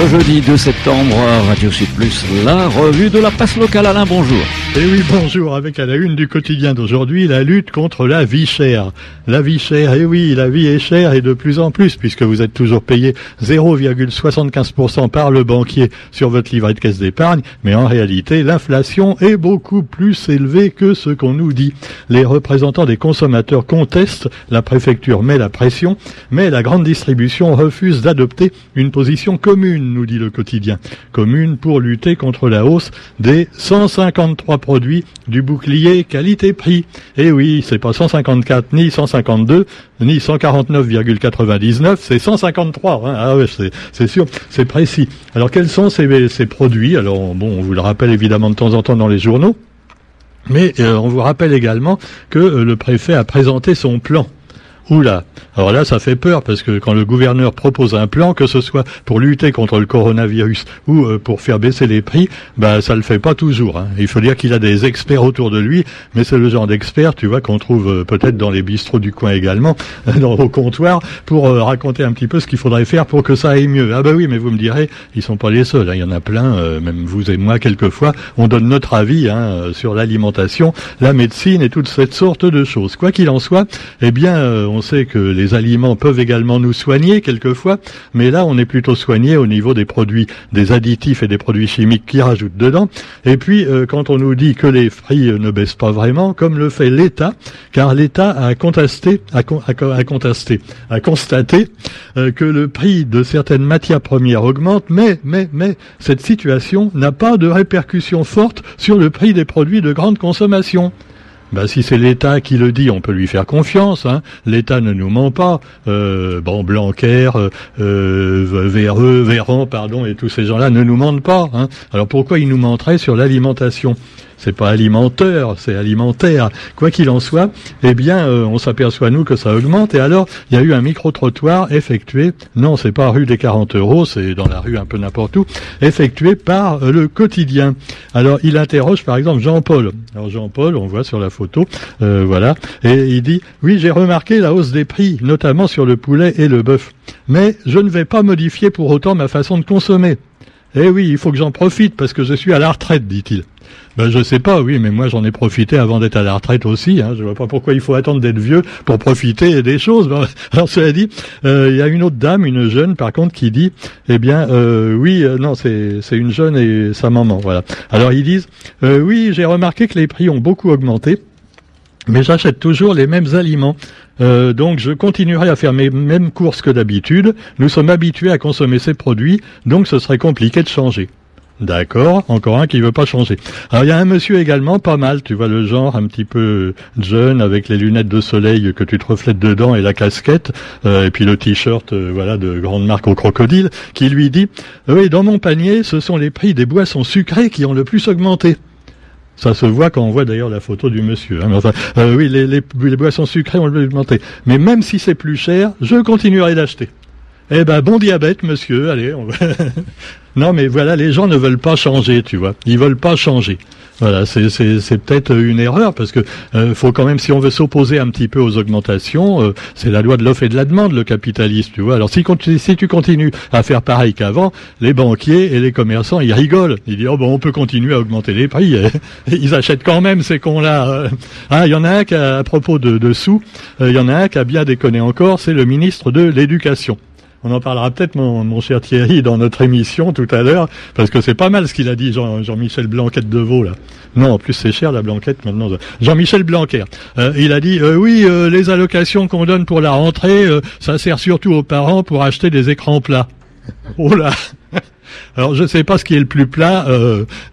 Le jeudi 2 septembre, Radio Sud Plus, la revue de la presse locale. Alain, bonjour. Et oui, bonjour. Avec à la une du quotidien d'aujourd'hui, la lutte contre la vie chère. La vie chère, et oui, la vie est chère et de plus en plus, puisque vous êtes toujours payé 0,75% par le banquier sur votre livret de caisse d'épargne. Mais en réalité, l'inflation est beaucoup plus élevée que ce qu'on nous dit. Les représentants des consommateurs contestent, la préfecture met la pression, mais la grande distribution refuse d'adopter une position commune nous dit le quotidien. Commune pour lutter contre la hausse des 153 produits du bouclier qualité-prix. Eh oui, c'est pas 154 ni 152 ni 149,99, c'est 153. Hein. Ah ouais, c'est sûr, c'est précis. Alors quels sont ces, ces produits? Alors bon, on vous le rappelle évidemment de temps en temps dans les journaux. Mais euh, on vous rappelle également que euh, le préfet a présenté son plan Oula, alors là ça fait peur parce que quand le gouverneur propose un plan, que ce soit pour lutter contre le coronavirus ou euh, pour faire baisser les prix, bah ça le fait pas toujours. Hein. Il faut dire qu'il a des experts autour de lui, mais c'est le genre d'experts, tu vois, qu'on trouve euh, peut-être dans les bistrots du coin également, dans, au comptoir, pour euh, raconter un petit peu ce qu'il faudrait faire pour que ça aille mieux. Ah bah oui, mais vous me direz, ils sont pas les seuls. Hein. Il y en a plein, même vous et moi quelquefois, on donne notre avis hein, sur l'alimentation, la médecine et toute cette sorte de choses. Quoi qu'il en soit, eh bien on on sait que les aliments peuvent également nous soigner quelquefois, mais là on est plutôt soigné au niveau des produits, des additifs et des produits chimiques qui rajoutent dedans. Et puis euh, quand on nous dit que les prix ne baissent pas vraiment, comme le fait l'État, car l'État a constaté euh, que le prix de certaines matières premières augmente, mais mais mais cette situation n'a pas de répercussion forte sur le prix des produits de grande consommation. Ben, si c'est l'État qui le dit, on peut lui faire confiance. Hein. L'État ne nous ment pas. Euh, bon, Blanquer, euh, euh Véran, pardon, et tous ces gens-là ne nous mentent pas. Hein. Alors pourquoi ils nous menteraient sur l'alimentation? C'est pas alimentaire, c'est alimentaire. Quoi qu'il en soit, eh bien, euh, on s'aperçoit nous que ça augmente. Et alors, il y a eu un micro-trottoir effectué. Non, c'est pas rue des 40 euros, c'est dans la rue un peu n'importe où, effectué par euh, le quotidien. Alors, il interroge par exemple Jean-Paul. Alors Jean-Paul, on voit sur la photo, euh, voilà, et il dit oui, j'ai remarqué la hausse des prix, notamment sur le poulet et le bœuf, mais je ne vais pas modifier pour autant ma façon de consommer. Eh oui, il faut que j'en profite parce que je suis à la retraite, dit-il. Ben, je sais pas, oui, mais moi j'en ai profité avant d'être à la retraite aussi. Hein. Je vois pas pourquoi il faut attendre d'être vieux pour profiter des choses. alors cela dit, euh, il y a une autre dame, une jeune par contre, qui dit, eh bien, euh, oui, euh, non, c'est une jeune et sa maman, voilà. Alors ils disent, oui, j'ai remarqué que les prix ont beaucoup augmenté mais j'achète toujours les mêmes aliments. Donc je continuerai à faire mes mêmes courses que d'habitude. Nous sommes habitués à consommer ces produits, donc ce serait compliqué de changer. D'accord, encore un qui veut pas changer. Alors il y a un monsieur également, pas mal, tu vois le genre un petit peu jeune avec les lunettes de soleil que tu te reflètes dedans et la casquette, euh, et puis le t-shirt euh, voilà de grande marque au crocodile, qui lui dit oui dans mon panier ce sont les prix des boissons sucrées qui ont le plus augmenté. Ça se voit quand on voit d'ailleurs la photo du monsieur. Hein. Euh, oui, les, les, boissons sucrées ont augmenté. Mais même si c'est plus cher, je continuerai d'acheter. Eh ben, bon diabète, monsieur. Allez, non, mais voilà, les gens ne veulent pas changer, tu vois. Ils veulent pas changer. Voilà, c'est peut-être une erreur parce que euh, faut quand même, si on veut s'opposer un petit peu aux augmentations, euh, c'est la loi de l'offre et de la demande, le capitalisme, tu vois. Alors si, si tu continues à faire pareil qu'avant, les banquiers et les commerçants, ils rigolent. Ils disent, oh bon, on peut continuer à augmenter les prix. ils achètent quand même ces cons-là. Ah, il y en a un qui, a, à propos de, de sous, euh, il y en a un qui a bien déconné encore, c'est le ministre de l'Éducation. On en parlera peut-être, mon, cher Thierry, dans notre émission tout à l'heure, parce que c'est pas mal ce qu'il a dit, Jean, Jean-Michel Blanquette de Vaux, là. Non, en plus c'est cher la Blanquette maintenant. Jean-Michel Blanquer. Euh, il a dit, euh, oui, euh, les allocations qu'on donne pour la rentrée, ça sert surtout aux parents pour acheter des écrans plats. Oh là alors je ne sais pas ce qui est le plus plat,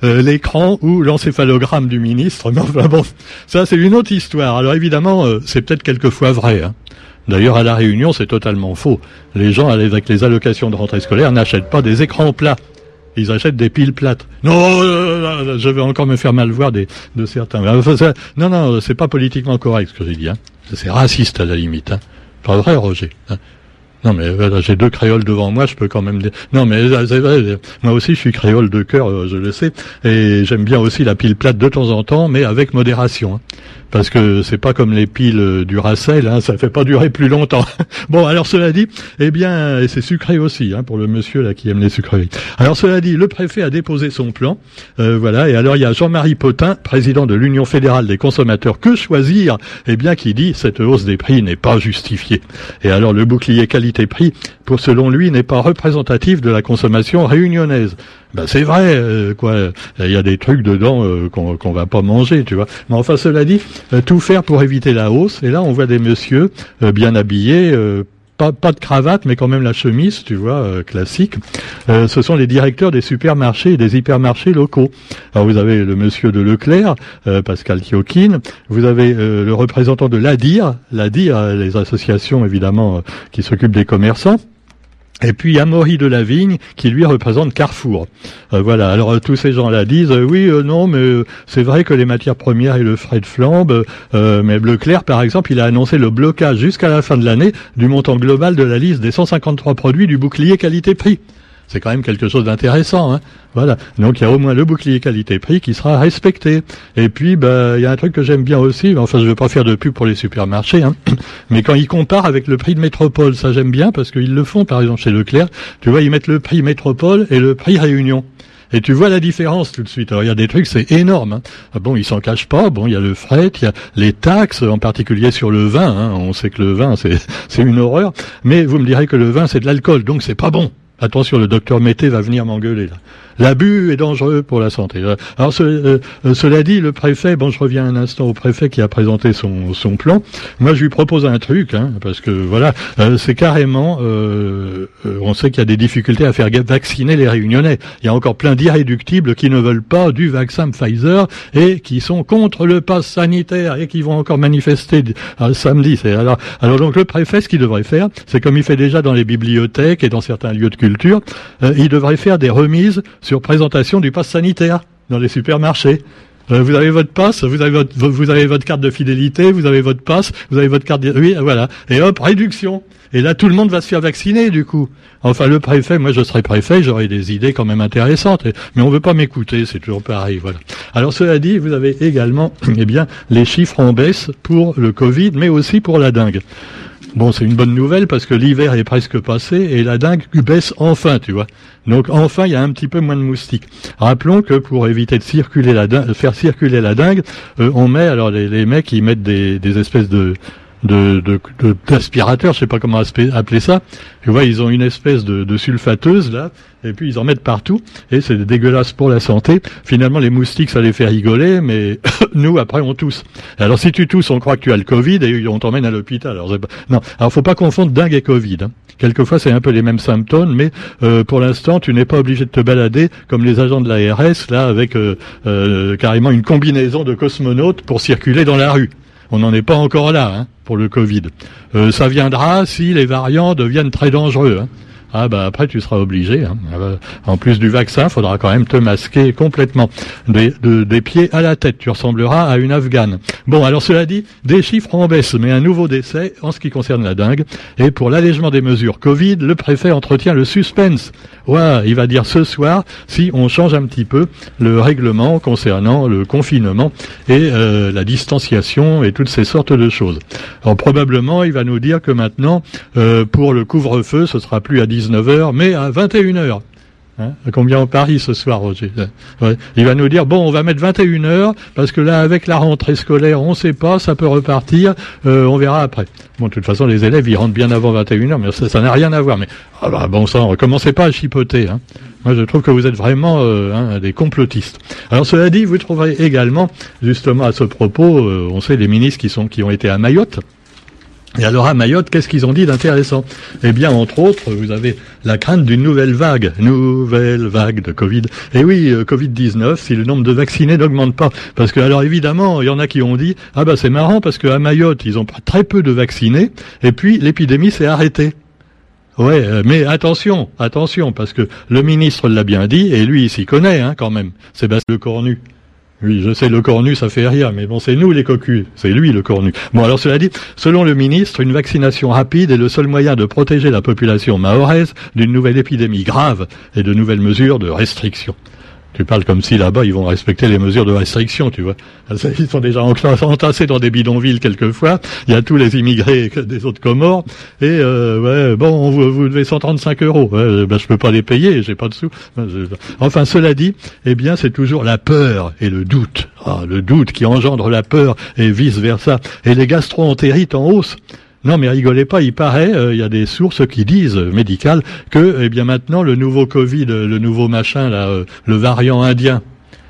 l'écran ou l'encéphalogramme du ministre, mais enfin bon, ça c'est une autre histoire. Alors évidemment, c'est peut-être quelquefois vrai. Hein. D'ailleurs, à La Réunion, c'est totalement faux. Les gens, avec les allocations de rentrée scolaire, n'achètent pas des écrans plats. Ils achètent des piles plates. Non, je vais encore me faire mal voir de certains. non, non, c'est pas politiquement correct ce que j'ai dit. Hein. C'est raciste à la limite. Hein. Pas vrai, Roger. Hein. Non, mais j'ai deux créoles devant moi, je peux quand même dire. Non, mais c'est vrai, moi aussi, je suis créole de cœur, je le sais, et j'aime bien aussi la pile plate de temps en temps, mais avec modération. Hein parce que c'est pas comme les piles du Racel, hein, ça fait pas durer plus longtemps. bon, alors cela dit, eh bien, et c'est sucré aussi hein, pour le monsieur là qui aime les sucreries. Alors cela dit, le préfet a déposé son plan, euh, voilà, et alors il y a Jean-Marie Potin, président de l'Union fédérale des consommateurs, que choisir? Eh bien, qui dit cette hausse des prix n'est pas justifiée. Et alors le bouclier qualité-prix, pour selon lui, n'est pas représentatif de la consommation réunionnaise. Ben c'est vrai, euh, quoi. Il y a des trucs dedans euh, qu'on qu'on va pas manger, tu vois. Mais enfin, cela dit, euh, tout faire pour éviter la hausse. Et là, on voit des messieurs bien habillés. Pas, de cravate, mais quand même la chemise, tu vois, classique. ce sont les directeurs des supermarchés et des hypermarchés locaux. Alors vous avez le monsieur de Leclerc, Pascal Thiokin, vous avez le représentant de l'ADIR, l'ADIR, les associations évidemment qui s'occupent des commerçants. Et puis Amaury de la Vigne qui lui représente Carrefour. Euh, voilà. Alors euh, tous ces gens-là disent euh, oui, non, mais c'est vrai que les matières premières et le frais de flambe. mais Leclerc, par exemple, il a annoncé le blocage jusqu'à la fin de l'année du montant global de la liste des 153 produits du bouclier qualité-prix c'est quand même quelque chose d'intéressant. Hein voilà. Donc il y a au moins le bouclier qualité-prix qui sera respecté. Et puis bah il y a un truc que j'aime bien aussi. Enfin je ne veux pas faire de pub pour les supermarchés, hein, mais quand ils comparent avec le prix de métropole, ça j'aime bien parce qu'ils le font. Par exemple chez Leclerc, tu vois ils mettent le prix métropole et le prix Réunion. Et tu vois la différence tout de suite. Alors il y a des trucs, c'est énorme. Hein. Ah bon, ils s'en cachent pas. Bon, il y a le fret, il y a les taxes, en particulier sur le vin. Hein. On sait que le vin, c'est c'est une horreur. Mais vous me direz que le vin, c'est de l'alcool, donc c'est pas bon. Attention, le docteur Mété va venir m'engueuler là. L'abus est dangereux pour la santé. Alors euh, euh, cela dit, le préfet, bon je reviens un instant au préfet qui a présenté son, son plan. Moi je lui propose un truc, hein, parce que voilà, euh, c'est carrément, on sait qu'il y a des difficultés à faire vacciner les réunionnais. Il y a encore plein d'irréductibles qui ne veulent pas du vaccin Pfizer et qui sont contre le pass sanitaire et qui vont encore manifester samedi. Alors, alors donc le préfet, ce qu'il devrait faire, c'est comme il fait déjà dans les bibliothèques et dans certains lieux de culture, il devrait faire des remises sur présentation du pass sanitaire dans les supermarchés. Euh, vous avez votre passe, vous avez votre, vous avez votre carte de fidélité, vous avez votre passe, vous avez votre carte, de... oui, voilà. Et hop, réduction. Et là, tout le monde va se faire vacciner, du coup. Enfin, le préfet, moi, je serais préfet, j'aurais des idées quand même intéressantes. Mais on veut pas m'écouter, c'est toujours pareil, voilà. Alors, cela dit, vous avez également, eh bien, les chiffres en baisse pour le Covid, mais aussi pour la dingue. Bon, c'est une bonne nouvelle parce que l'hiver est presque passé et la dingue baisse enfin, tu vois. Donc enfin, il y a un petit peu moins de moustiques. Rappelons que pour éviter de circuler la dingue, faire circuler la dingue, euh, on met alors les, les mecs ils mettent des espèces de de, d'aspirateur, je sais pas comment appeler ça. Tu vois, ils ont une espèce de, de sulfateuse là, et puis ils en mettent partout, et c'est dégueulasse pour la santé. Finalement, les moustiques, ça les fait rigoler, mais nous, après, on tousse. Alors, si tu tousses, on croit que tu as le Covid et on t'emmène à l'hôpital. Alors, non, alors faut pas confondre dingue et Covid. Hein. Quelquefois, c'est un peu les mêmes symptômes, mais euh, pour l'instant, tu n'es pas obligé de te balader comme les agents de l'ARS là, avec euh, euh, carrément une combinaison de cosmonautes pour circuler dans la rue. On n'en est pas encore là hein, pour le Covid. Euh, ça viendra si les variants deviennent très dangereux. Hein. Ah bah après tu seras obligé. Hein. Ah bah, en plus du vaccin, faudra quand même te masquer complètement des, pieds à la tête. Tu ressembleras à une afghane. Bon alors cela dit, des chiffres en baisse, mais un nouveau décès en ce qui concerne la dingue. Et pour l'allègement des mesures Covid, le préfet entretient le suspense. Ouais, il va dire ce soir si on change un petit peu le règlement concernant le confinement et euh, la distanciation et toutes ces sortes de choses. Alors probablement il va nous dire que maintenant euh, pour le couvre-feu ce sera plus à 19h, mais à 21h. Hein combien on parie ce soir, Roger Il va nous dire, bon, on va mettre 21 heures, parce que là, avec la rentrée scolaire, on ne sait pas, ça peut repartir, euh, on verra après. Bon, de toute façon, les élèves, ils rentrent bien avant 21 heures, mais ça n'a rien à voir. Mais ah bah, bon sang, pas à chipoter. Hein. Moi, je trouve que vous êtes vraiment euh, hein, des complotistes. Alors, cela dit, vous trouverez également, justement à ce propos, euh, on sait les ministres qui, sont, qui ont été à Mayotte, et alors à Mayotte, qu'est-ce qu'ils ont dit d'intéressant? Eh bien, entre autres, vous avez la crainte d'une nouvelle vague, nouvelle vague de Covid. Et oui, euh, Covid-19, si le nombre de vaccinés n'augmente pas. Parce que, alors évidemment, il y en a qui ont dit, ah bah c'est marrant parce qu'à Mayotte, ils ont très peu de vaccinés, et puis l'épidémie s'est arrêtée. Ouais, euh, mais attention, attention, parce que le ministre l'a bien dit, et lui, il s'y connaît hein, quand même, Sébastien Cornu. Oui, je sais, le cornu, ça fait rire, mais bon, c'est nous les cocus, c'est lui le cornu. Bon, alors cela dit, selon le ministre, une vaccination rapide est le seul moyen de protéger la population mahoraise d'une nouvelle épidémie grave et de nouvelles mesures de restriction. Tu parles comme si là-bas ils vont respecter les mesures de restriction, tu vois. Ils sont déjà entassés dans des bidonvilles quelquefois. Il y a tous les immigrés des autres Comores. Et euh, ouais, bon, vous, vous devez 135 euros. Ouais, ben, je peux pas les payer, j'ai pas de sous. Enfin, cela dit, eh bien, c'est toujours la peur et le doute. Ah, le doute qui engendre la peur et vice versa. Et les gastro-entérites en hausse. Non, mais rigolez pas, il paraît, euh, il y a des sources qui disent, euh, médicales, que, eh bien maintenant, le nouveau Covid, euh, le nouveau machin, le variant indien,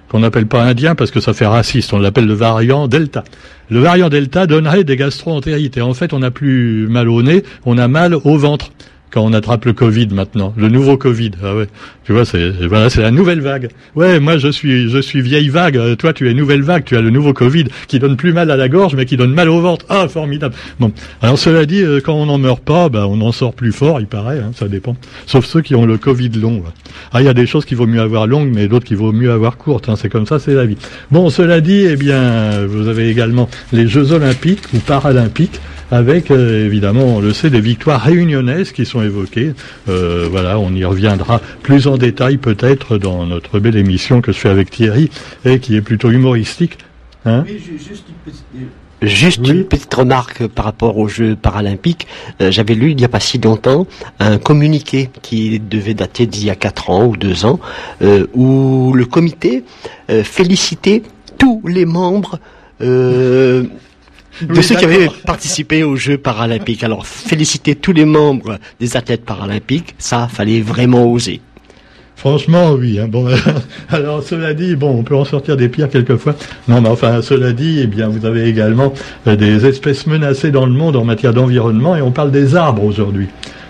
qu'on n'appelle pas indien parce que ça fait raciste, on l'appelle le variant Delta. Le variant Delta donnerait des gastro-entérites. En fait, on n'a plus mal au nez, on a mal au ventre quand on attrape le Covid maintenant, le nouveau Covid. Ah ouais, tu vois, c'est la nouvelle vague. Ouais, moi je suis je suis vieille vague. Euh, toi, tu es nouvelle vague. Tu as le nouveau Covid qui donne plus mal à la gorge, mais qui donne mal au ventre. Ah, formidable. Bon, alors cela dit, euh, quand on n'en meurt pas, bah, on en sort plus fort, il paraît. Hein, ça dépend. Sauf ceux qui ont le Covid long. Ah, il y a des choses qu'il vaut mieux avoir longues, mais d'autres qu'il vaut mieux avoir courtes. Hein, c'est comme ça, c'est la vie. Bon, cela dit, eh bien, vous avez également les Jeux Olympiques ou Paralympiques avec euh, évidemment, on le sait, des victoires réunionnaises qui sont évoquées. Euh, voilà, on y reviendra plus en détail peut-être dans notre belle émission que je fais avec Thierry et qui est plutôt humoristique. Hein juste une petite... remarque par rapport aux Jeux paralympiques. Euh, j'avais lu il n'y a pas si longtemps un communiqué qui devait dater d'il y a 4 ans ou 2 ans, où le comité félicitait tous les membres de ceux qui avaient participé aux Jeux paralympiques. Alors, féliciter tous les membres des athlètes paralympiques, ça, fallait vraiment oser. Franchement, oui. Hein, bon, alors cela dit, bon, on peut en sortir des pires quelquefois. Non, mais enfin, cela dit, eh bien, vous avez également euh, des espèces menacées dans le monde en matière d'environnement, et on parle des arbres aujourd'hui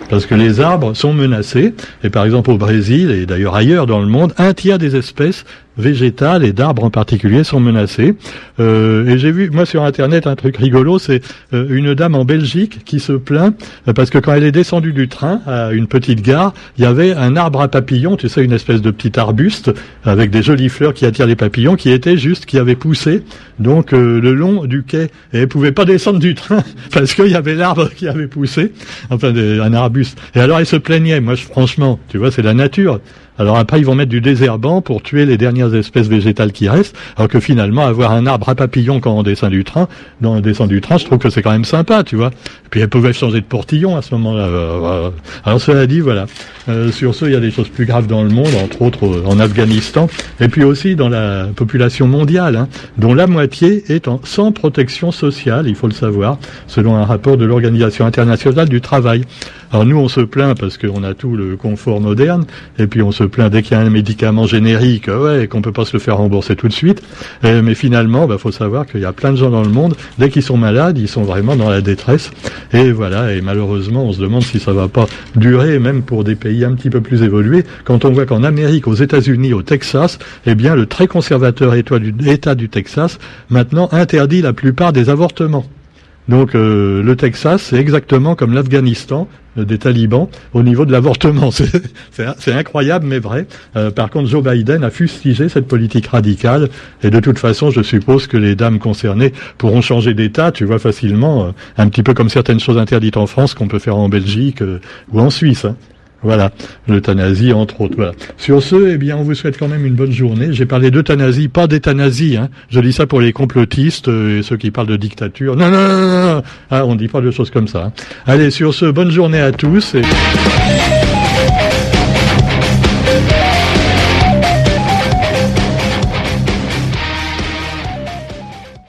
parce que les arbres sont menacés. Et par exemple au Brésil et d'ailleurs ailleurs dans le monde, un tiers des espèces végétales et d'arbres en particulier sont menacées. Euh, et j'ai vu, moi sur Internet, un truc rigolo, c'est euh, une dame en Belgique qui se plaint euh, parce que quand elle est descendue du train à une petite gare, il y avait un arbre à papillons, tu sais, une espèce de petit arbuste avec des jolies fleurs qui attirent les papillons, qui était juste, qui avait poussé donc le long du quai. Et elle pouvait pas descendre du train parce qu'il y avait l'arbre qui avait poussé, enfin un arbuste. Et alors elle se plaignait. Moi, franchement, tu vois, c'est la nature. Alors après, ils vont mettre du désherbant pour tuer les dernières espèces végétales qui restent, alors que finalement, avoir un arbre à papillon quand on descend du train, dans on descend du train, je trouve que c'est quand même sympa, tu vois. Et puis elles pouvaient changer de portillon à ce moment-là. Euh, alors cela dit, voilà. Euh, sur ce, il y a des choses plus graves dans le monde, entre autres euh, en Afghanistan, et puis aussi dans la population mondiale, hein, dont la moitié est en, sans protection sociale, il faut le savoir, selon un rapport de l'Organisation internationale du travail. Alors nous, on se plaint parce qu'on a tout le confort moderne, et puis on se plaint dès qu'il y a un médicament générique, ouais, qu'on peut pas se le faire rembourser tout de suite. mais finalement, bah, faut savoir qu'il y a plein de gens dans le monde, dès qu'ils sont malades, ils sont vraiment dans la détresse. Et voilà, et malheureusement, on se demande si ça va pas durer, même pour des pays un petit peu plus évolués, quand on voit qu'en Amérique, aux États-Unis, au Texas, eh bien, le très conservateur État du Texas maintenant interdit la plupart des avortements. Donc euh, le Texas, c'est exactement comme l'Afghanistan euh, des talibans au niveau de l'avortement. C'est incroyable, mais vrai. Euh, par contre, Joe Biden a fustigé cette politique radicale, et de toute façon, je suppose que les dames concernées pourront changer d'État, tu vois, facilement, un petit peu comme certaines choses interdites en France qu'on peut faire en Belgique ou en Suisse. Hein. Voilà, l'euthanasie entre autres. Sur ce, eh bien, on vous souhaite quand même une bonne journée. J'ai parlé d'euthanasie, pas d'euthanasie. Hein. Je dis ça pour les complotistes euh, et ceux qui parlent de dictature. Non, non, non, non. Ah, on dit pas de choses comme ça. Hein. Allez, sur ce, bonne journée à tous.